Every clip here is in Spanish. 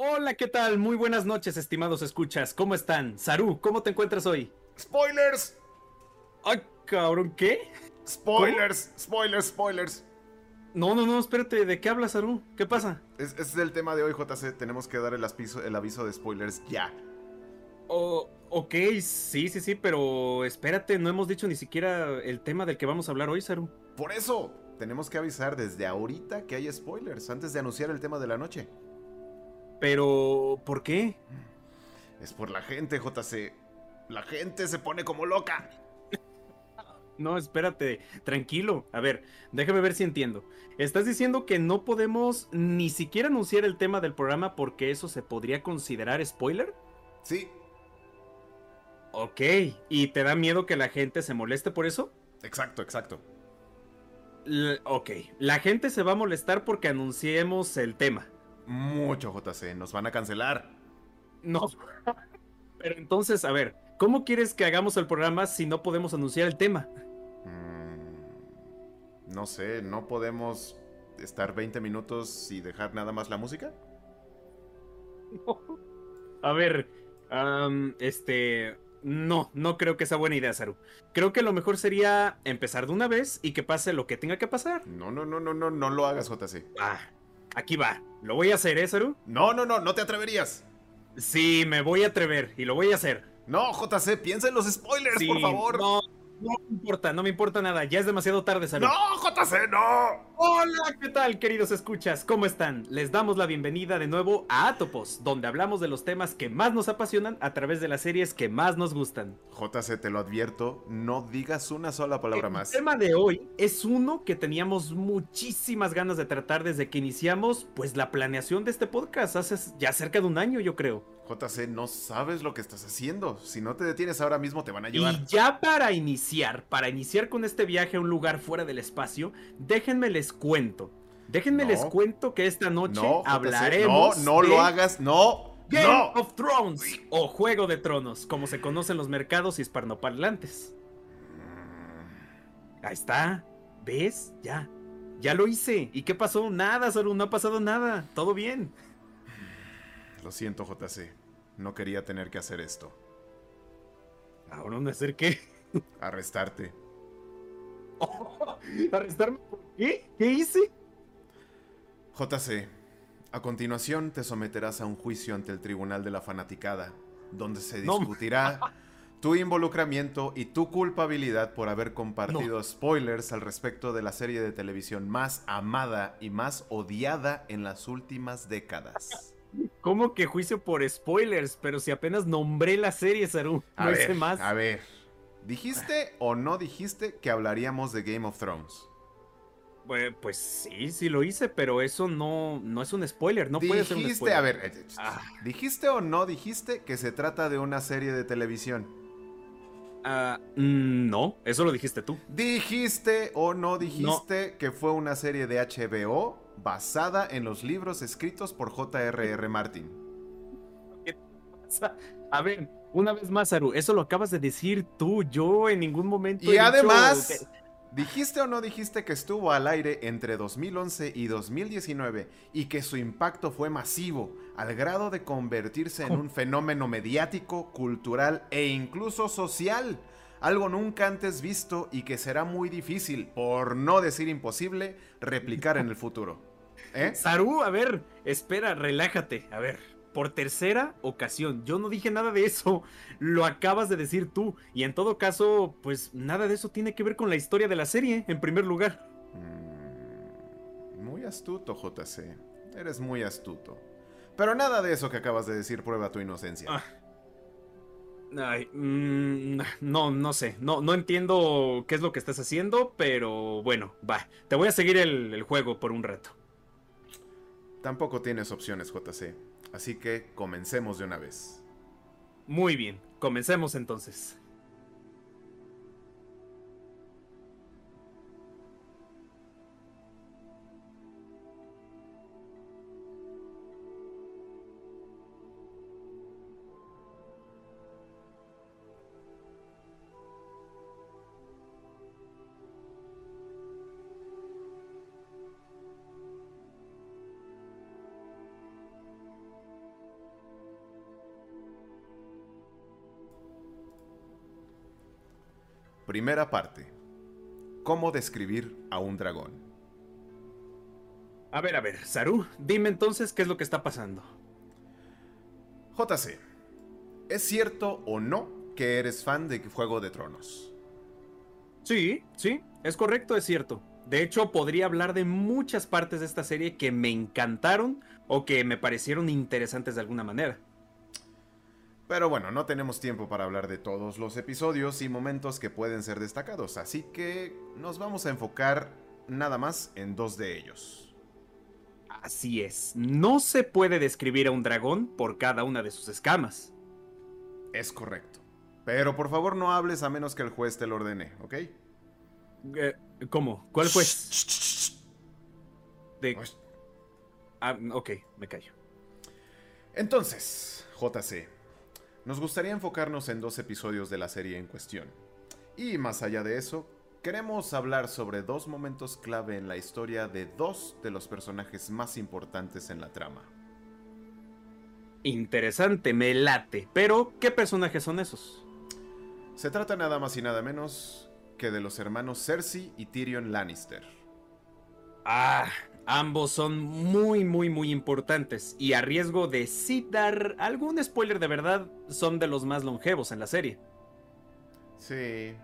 Hola, ¿qué tal? Muy buenas noches, estimados escuchas. ¿Cómo están? Saru, ¿cómo te encuentras hoy? ¡Spoilers! Ay, cabrón, ¿qué? Spoilers, spoilers, spoilers. No, no, no, espérate, ¿de qué hablas, Saru? ¿Qué pasa? Es, es el tema de hoy, JC. Tenemos que dar el, aviso, el aviso de spoilers ya. Oh, ok, sí, sí, sí, pero espérate, no hemos dicho ni siquiera el tema del que vamos a hablar hoy, Saru. Por eso, tenemos que avisar desde ahorita que hay spoilers, antes de anunciar el tema de la noche. Pero, ¿por qué? Es por la gente, JC. La gente se pone como loca. No, espérate, tranquilo. A ver, déjame ver si entiendo. ¿Estás diciendo que no podemos ni siquiera anunciar el tema del programa porque eso se podría considerar spoiler? Sí. Ok, ¿y te da miedo que la gente se moleste por eso? Exacto, exacto. L ok, la gente se va a molestar porque anunciemos el tema. Mucho, JC, nos van a cancelar. No. Pero entonces, a ver, ¿cómo quieres que hagamos el programa si no podemos anunciar el tema? Mm, no sé, ¿no podemos estar 20 minutos y dejar nada más la música? A ver, um, este... No, no creo que sea buena idea, Saru. Creo que lo mejor sería empezar de una vez y que pase lo que tenga que pasar. No, no, no, no, no, no lo hagas, JC. Ah, aquí va. Lo voy a hacer, ¿eh, Saru? No, no, no, no te atreverías. Sí, me voy a atrever y lo voy a hacer. No, JC, piensa en los spoilers, Sí, por favor. No, no me importa, no me importa nada. Ya es demasiado tarde, Saru. No, JC, no. Hola, ¿qué tal, queridos escuchas? ¿Cómo están? Les damos la bienvenida de nuevo a Atopos, donde hablamos de los temas que más nos apasionan a través de las series que más nos gustan. JC, te lo advierto, no digas una sola palabra El más. tema de hoy es uno que teníamos muchísimas ganas de tratar desde que iniciamos, pues la planeación de este podcast hace ya cerca de un año, yo creo. JC, no sabes lo que estás haciendo. Si no te detienes ahora mismo, te van a llevar. Y ya para iniciar, para iniciar con este viaje a un lugar fuera del espacio, déjenme les cuento. Déjenme No. les cuento que esta noche No, JC, hablaremos. no, no de lo hagas, no. Game no. of Thrones o Juego de Tronos, como se conoce en los mercados hispanoparlantes. Ahí está. ¿Ves? Ya. Ya lo hice. ¿Y qué pasó? Nada, Saru, no ha pasado nada. Todo bien. Lo siento, JC. No quería tener que hacer esto. Ahora no hacer qué. Arrestarte. ¿Arrestarme por qué? ¿Qué hice? JC, a continuación te someterás a un juicio ante el Tribunal de la Fanaticada, donde se No. discutirá tu involucramiento y tu culpabilidad por haber compartido spoilers al respecto de la serie de televisión más amada y más odiada en las últimas décadas. ¿Cómo que juicio por spoilers? Pero si apenas nombré la serie, Saru. A No ver, hice más. a ver, ¿dijiste o no dijiste que hablaríamos de Game of Thrones? Pues, pues sí, sí lo hice, pero eso no, no es un spoiler. No puede ser un dijiste, spoiler. a ver, eh, Ah. ¿dijiste o no dijiste que se trata de una serie de televisión? Mm, no, eso lo dijiste tú. ¿Dijiste o no dijiste que fue una serie de HBO basada en los libros escritos por J.R.R. Martin? A ver, una vez más, Aru, eso lo acabas de decir tú. Yo en ningún momento. Y dicho además, que- ¿dijiste o no dijiste que estuvo al aire entre 2011 y 2019 y que su impacto fue masivo al grado de convertirse en un fenómeno mediático, cultural e incluso social? Algo nunca antes visto y que será muy difícil, por no decir imposible, replicar en el futuro. ¿Eh? Saru, a ver, espera, relájate. A ver, por tercera ocasión, yo no dije nada de eso. Lo acabas de decir tú. Y en todo caso, pues nada de eso tiene que ver con la historia de la serie, en primer lugar. Mm, Muy astuto, JC. Eres muy astuto. Pero nada de eso que acabas de decir prueba tu inocencia. Ah. Ay, mm, no, no sé. No, no entiendo qué es lo que estás haciendo, pero bueno, va. Te voy a seguir el, el juego por un rato. Tampoco tienes opciones, JC. Así que comencemos de una vez. Muy bien, comencemos entonces. Primera parte. ¿Cómo describir a un dragón? A ver, a ver, Saru, dime entonces qué es lo que está pasando. JC, ¿es cierto o no que eres fan de Juego de Tronos? Sí, sí, es correcto, es cierto. De hecho, podría hablar de muchas partes de esta serie que me encantaron o que me parecieron interesantes de alguna manera. Pero bueno, no tenemos tiempo para hablar de todos los episodios y momentos que pueden ser destacados, así que nos vamos a enfocar nada más en dos de ellos. Así es, no se puede describir a un dragón por cada una de sus escamas. Es correcto. Pero por favor no hables a menos que el juez te lo ordene, ¿ok? Eh, ¿Cómo? ¿Cuál fue? De... Ah, ok, me callo. Entonces, JC, nos gustaría enfocarnos en dos episodios de la serie en cuestión. Y más allá de eso, queremos hablar sobre dos momentos clave en la historia de dos de los personajes más importantes en la trama. Interesante, me late. Pero, ¿qué personajes son esos? Se trata nada más y nada menos que de los hermanos Cersei y Tyrion Lannister. Ah, Ambos son muy, muy, muy importantes y a riesgo de citar algún spoiler de verdad, son de los más longevos en la serie. Sí.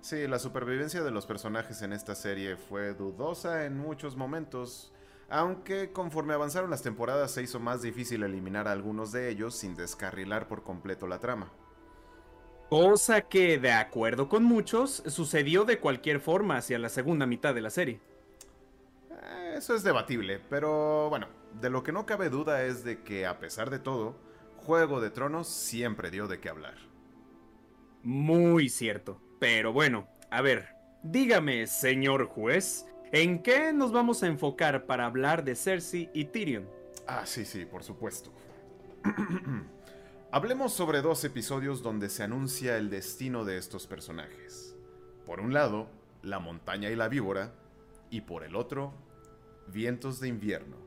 Sí, la supervivencia de los personajes en esta serie fue dudosa en muchos momentos, aunque conforme avanzaron las temporadas se hizo más difícil eliminar a algunos de ellos sin descarrilar por completo la trama. Cosa que, de acuerdo con muchos, sucedió de cualquier forma hacia la segunda mitad de la serie. Eso es debatible, pero bueno, de lo que no cabe duda es de que a pesar de todo, Juego de Tronos siempre dio de qué hablar. Muy cierto. Pero bueno, a ver, dígame, señor juez, ¿en qué nos vamos a enfocar para hablar de Cersei y Tyrion? Ah, sí, sí, por supuesto. Hablemos sobre dos episodios donde se anuncia el destino de estos personajes. Por un lado, la montaña y la víbora, y por el otro, Vientos de invierno.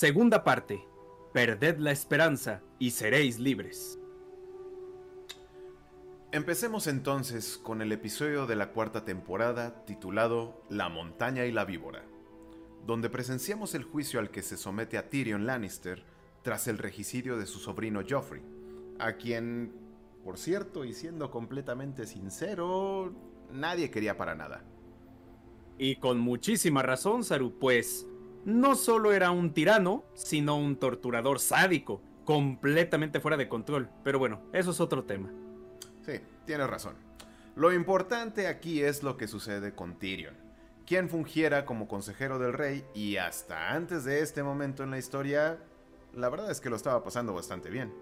Segunda parte. Perded la esperanza y seréis libres. Empecemos entonces con el episodio de la cuarta temporada titulado La montaña y la víbora, donde presenciamos el juicio al que se somete a Tyrion Lannister tras el regicidio de su sobrino Joffrey, a quien, por cierto y siendo completamente sincero, nadie quería para nada. Y con muchísima razón, Saru, pues no solo era un tirano, sino un torturador sádico, completamente fuera de control. Pero bueno, eso es otro tema. Sí, tienes razón. Lo importante aquí es lo que sucede con Tyrion, quien fungiera como consejero del rey y hasta antes de este momento en la historia, la verdad es que lo estaba pasando bastante bien.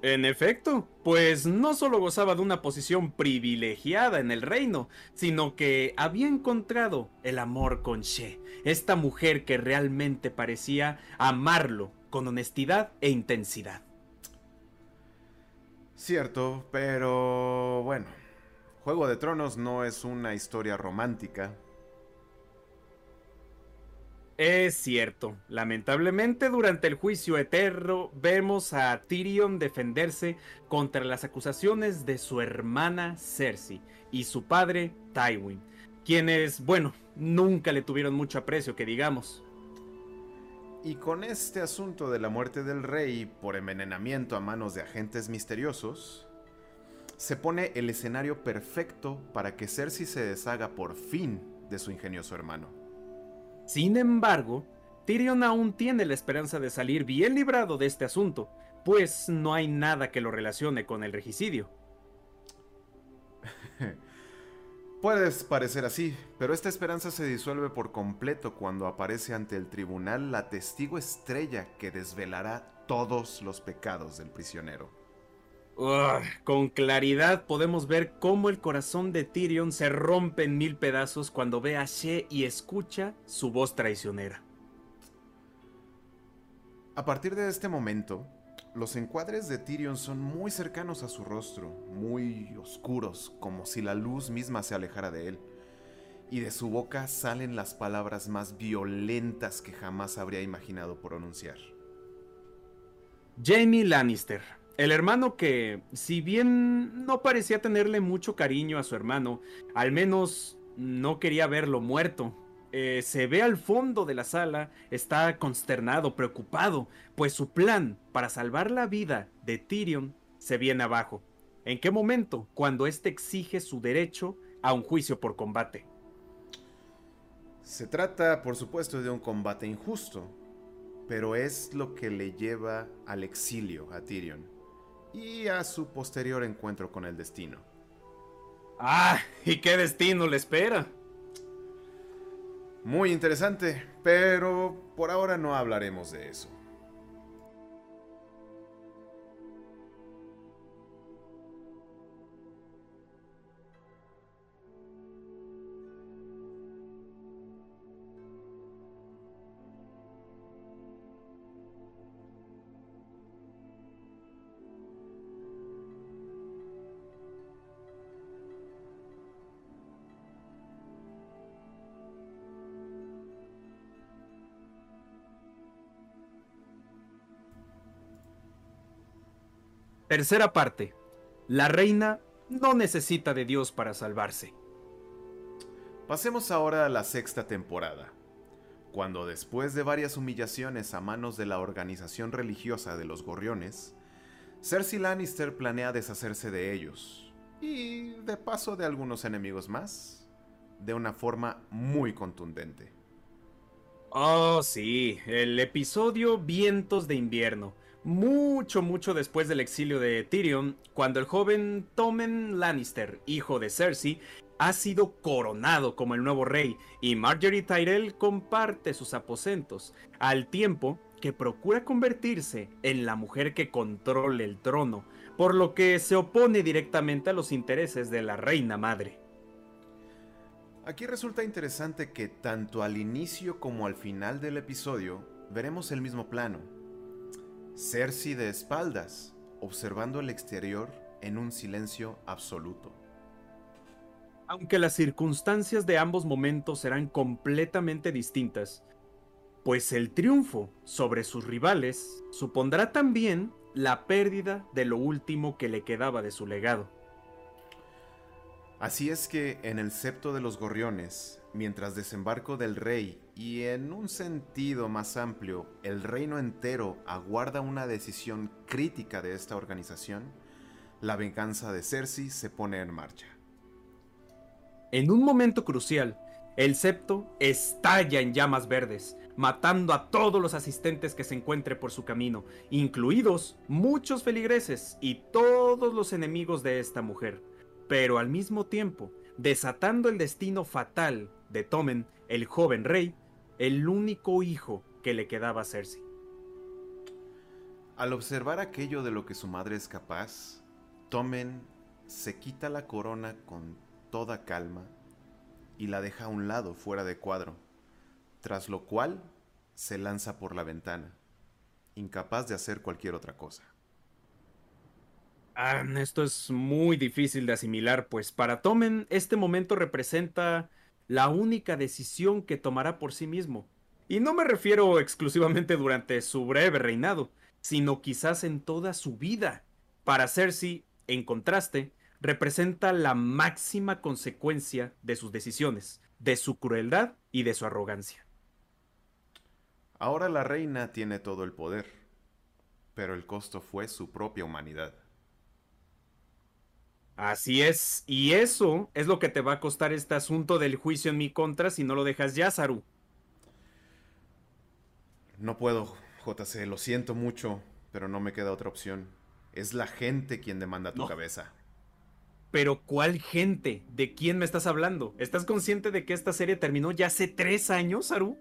En efecto, pues no solo gozaba de una posición privilegiada en el reino, sino que había encontrado el amor con She, esta mujer que realmente parecía amarlo con honestidad e intensidad. Cierto, pero bueno, Juego de Tronos no es una historia romántica. Es cierto, lamentablemente durante el juicio eterno vemos a Tyrion defenderse contra las acusaciones de su hermana Cersei y su padre Tywin, quienes, bueno, nunca le tuvieron mucho aprecio que digamos. Y con este asunto de la muerte del rey por envenenamiento a manos de agentes misteriosos, se pone el escenario perfecto para que Cersei se deshaga por fin de su ingenioso hermano. Sin embargo, Tyrion aún tiene la esperanza de salir bien librado de este asunto, pues no hay nada que lo relacione con el regicidio. Puedes parecer así, pero esta esperanza se disuelve por completo cuando aparece ante el tribunal la testigo estrella que desvelará todos los pecados del prisionero. con claridad podemos ver cómo el corazón de Tyrion se rompe en mil pedazos cuando ve a She y escucha su voz traicionera. A partir de este momento, los encuadres de Tyrion son muy cercanos a su rostro, muy oscuros, como si la luz misma se alejara de él. Y de su boca salen las palabras más violentas que jamás habría imaginado pronunciar. Jamie Lannister, el hermano que, si bien no parecía tenerle mucho cariño a su hermano, al menos no quería verlo muerto. Eh, se ve al fondo de la sala, está consternado, preocupado, pues su plan para salvar la vida de Tyrion se viene abajo. ¿En qué momento? Cuando éste exige su derecho a un juicio por combate. Se trata, por supuesto, de un combate injusto, pero es lo que le lleva al exilio a Tyrion y a su posterior encuentro con el destino. Ah, ¿y qué destino le espera? Muy interesante, pero por ahora no hablaremos de eso. Tercera parte. La reina no necesita de Dios para salvarse. Pasemos ahora a la sexta temporada, cuando después de varias humillaciones a manos de la organización religiosa de los Gorriones, Cersei Lannister planea deshacerse de ellos, y de paso de algunos enemigos más, de una forma muy contundente. Oh, sí, el episodio Vientos de invierno mucho, mucho después del exilio de Tyrion, cuando el joven Tommen Lannister, hijo de Cersei, ha sido coronado como el nuevo rey y Marjorie Tyrell comparte sus aposentos, al tiempo que procura convertirse en la mujer que controle el trono, por lo que se opone directamente a los intereses de la reina madre. Aquí resulta interesante que tanto al inicio como al final del episodio veremos el mismo plano, Cersei de espaldas, observando el exterior en un silencio absoluto. Aunque las circunstancias de ambos momentos serán completamente distintas, pues el triunfo sobre sus rivales supondrá también la pérdida de lo último que le quedaba de su legado. Así es que en el septo de los gorriones, mientras desembarco del rey y en un sentido más amplio, el reino entero aguarda una decisión crítica de esta organización, la venganza de Cersei se pone en marcha. En un momento crucial, el septo estalla en llamas verdes, matando a todos los asistentes que se encuentre por su camino, incluidos muchos feligreses y todos los enemigos de esta mujer, pero al mismo tiempo desatando el destino fatal de Tommen, el joven rey, el único hijo que le quedaba a Cersei. Al observar aquello de lo que su madre es capaz, Tommen se quita la corona con toda calma y la deja a un lado fuera de cuadro, tras lo cual se lanza por la ventana, incapaz de hacer cualquier otra cosa. Ah, esto es muy difícil de asimilar, pues para Tommen este momento representa la única decisión que tomará por sí mismo. Y no me refiero exclusivamente durante su breve reinado, sino quizás en toda su vida. Para Cersei, en contraste, representa la máxima consecuencia de sus decisiones, de su crueldad y de su arrogancia. Ahora la reina tiene todo el poder, pero el costo fue su propia humanidad. Así es, y eso es lo que te va a costar este asunto del juicio en mi contra si no lo dejas ya, Saru. No puedo, JC, lo siento mucho, pero no me queda otra opción. Es la gente quien demanda tu cabeza. Pero ¿cuál gente? ¿De quién me estás hablando? ¿Estás consciente de que esta serie terminó ya hace tres años, Saru?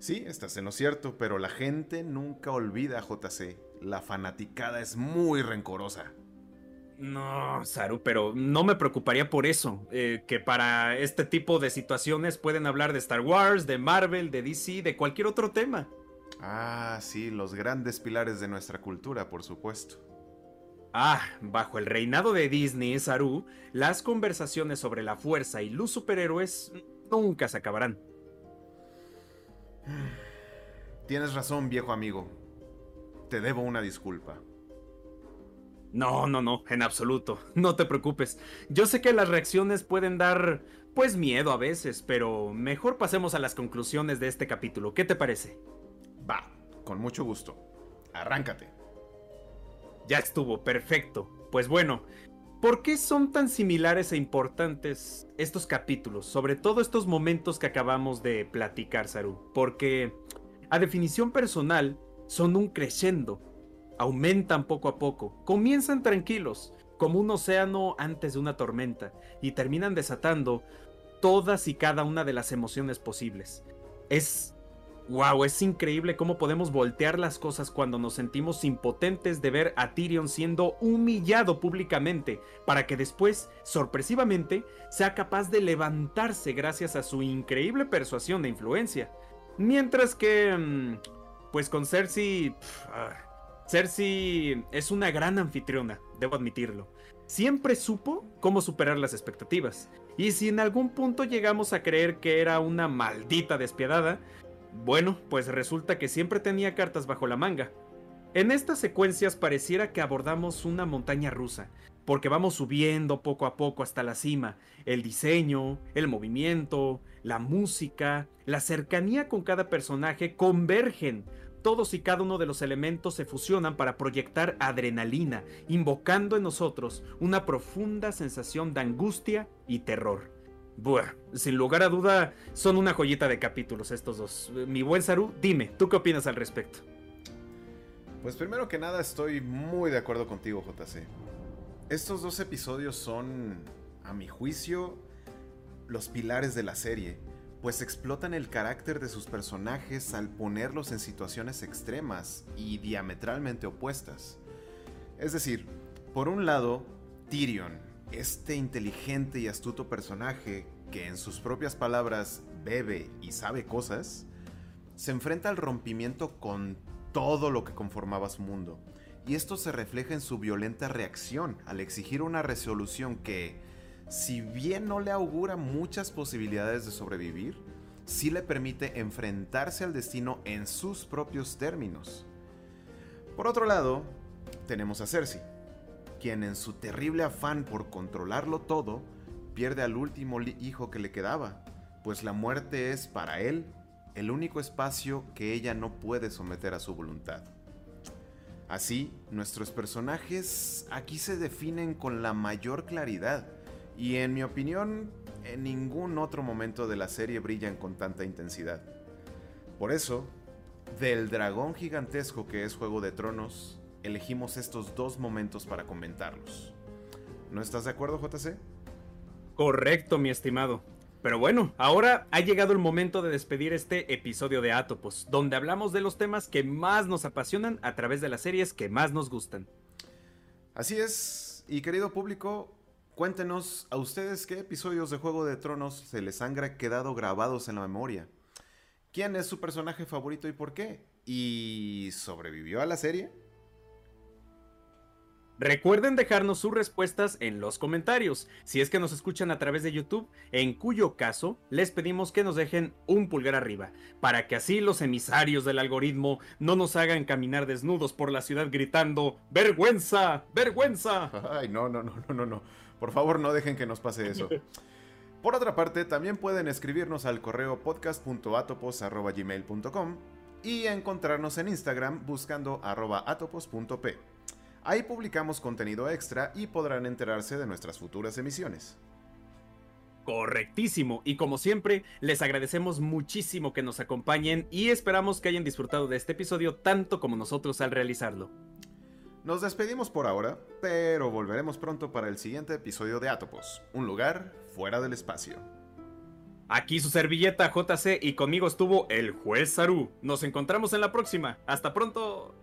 Sí, estás en lo cierto, pero la gente nunca olvida, JC. La fanaticada es muy rencorosa. No, Saru, pero no me preocuparía por eso. Eh, que para este tipo de situaciones pueden hablar de Star Wars, de Marvel, de DC, de cualquier otro tema. Ah, sí, los grandes pilares de nuestra cultura, por supuesto. Ah, bajo el reinado de Disney, Saru, las conversaciones sobre la fuerza y los superhéroes nunca se acabarán. Tienes razón, viejo amigo. Te debo una disculpa. No, no, no, en absoluto. No te preocupes. Yo sé que las reacciones pueden dar, pues, miedo a veces, pero mejor pasemos a las conclusiones de este capítulo. ¿Qué te parece? Va, con mucho gusto. Arráncate. Ya estuvo, perfecto. Pues bueno, ¿por qué son tan similares e importantes estos capítulos? Sobre todo estos momentos que acabamos de platicar, Saru. Porque, a definición personal, son un crescendo aumentan poco a poco, comienzan tranquilos, como un océano antes de una tormenta, y terminan desatando todas y cada una de las emociones posibles. Es... ¡Wow! Es increíble cómo podemos voltear las cosas cuando nos sentimos impotentes de ver a Tyrion siendo humillado públicamente, para que después, sorpresivamente, sea capaz de levantarse gracias a su increíble persuasión e influencia. Mientras que... Mm, pues con Cersei... Ah, Cersei es una gran anfitriona, debo admitirlo. Siempre supo cómo superar las expectativas. Y si en algún punto llegamos a creer que era una maldita despiadada, bueno, pues resulta que siempre tenía cartas bajo la manga. En estas secuencias pareciera que abordamos una montaña rusa, porque vamos subiendo poco a poco hasta la cima. El diseño, el movimiento, la música, la cercanía con cada personaje convergen todos y cada uno de los elementos se fusionan para proyectar adrenalina, invocando en nosotros una profunda sensación de angustia y terror. Buah, sin lugar a duda, son una joyita de capítulos estos dos. Mi buen Saru, dime, ¿tú qué opinas al respecto? Pues primero que nada estoy muy de acuerdo contigo, JC. Estos dos episodios son, a mi juicio, los pilares de la serie pues explotan el carácter de sus personajes al ponerlos en situaciones extremas y diametralmente opuestas. Es decir, por un lado, Tyrion, este inteligente y astuto personaje que en sus propias palabras bebe y sabe cosas, se enfrenta al rompimiento con todo lo que conformaba su mundo. Y esto se refleja en su violenta reacción al exigir una resolución que, si bien no le augura muchas posibilidades de sobrevivir, sí le permite enfrentarse al destino en sus propios términos. Por otro lado, tenemos a Cersei, quien en su terrible afán por controlarlo todo, pierde al último hijo que le quedaba, pues la muerte es para él el único espacio que ella no puede someter a su voluntad. Así, nuestros personajes aquí se definen con la mayor claridad, y en mi opinión, en ningún otro momento de la serie brillan con tanta intensidad. Por eso, del dragón gigantesco que es Juego de Tronos, elegimos estos dos momentos para comentarlos. ¿No estás de acuerdo, JC? Correcto, mi estimado. Pero bueno, ahora ha llegado el momento de despedir este episodio de Atopos, donde hablamos de los temas que más nos apasionan a través de las series que más nos gustan. Así es, y querido público, Cuéntenos a ustedes qué episodios de Juego de Tronos se les han quedado grabados en la memoria. ¿Quién es su personaje favorito y por qué? ¿Y sobrevivió a la serie? Recuerden dejarnos sus respuestas en los comentarios, si es que nos escuchan a través de YouTube, en cuyo caso les pedimos que nos dejen un pulgar arriba, para que así los emisarios del algoritmo no nos hagan caminar desnudos por la ciudad gritando ¡Vergüenza! ¡Vergüenza! Ay, no, no, no, no, no, no. Por favor, no dejen que nos pase eso. Por otra parte, también pueden escribirnos al correo podcast.atopos.gmail.com y encontrarnos en Instagram buscando arroba atopos.p. Ahí publicamos contenido extra y podrán enterarse de nuestras futuras emisiones. Correctísimo. Y como siempre, les agradecemos muchísimo que nos acompañen y esperamos que hayan disfrutado de este episodio tanto como nosotros al realizarlo. Nos despedimos por ahora, pero volveremos pronto para el siguiente episodio de Atopos, un lugar fuera del espacio. Aquí su servilleta JC y conmigo estuvo el juez Saru. Nos encontramos en la próxima. Hasta pronto.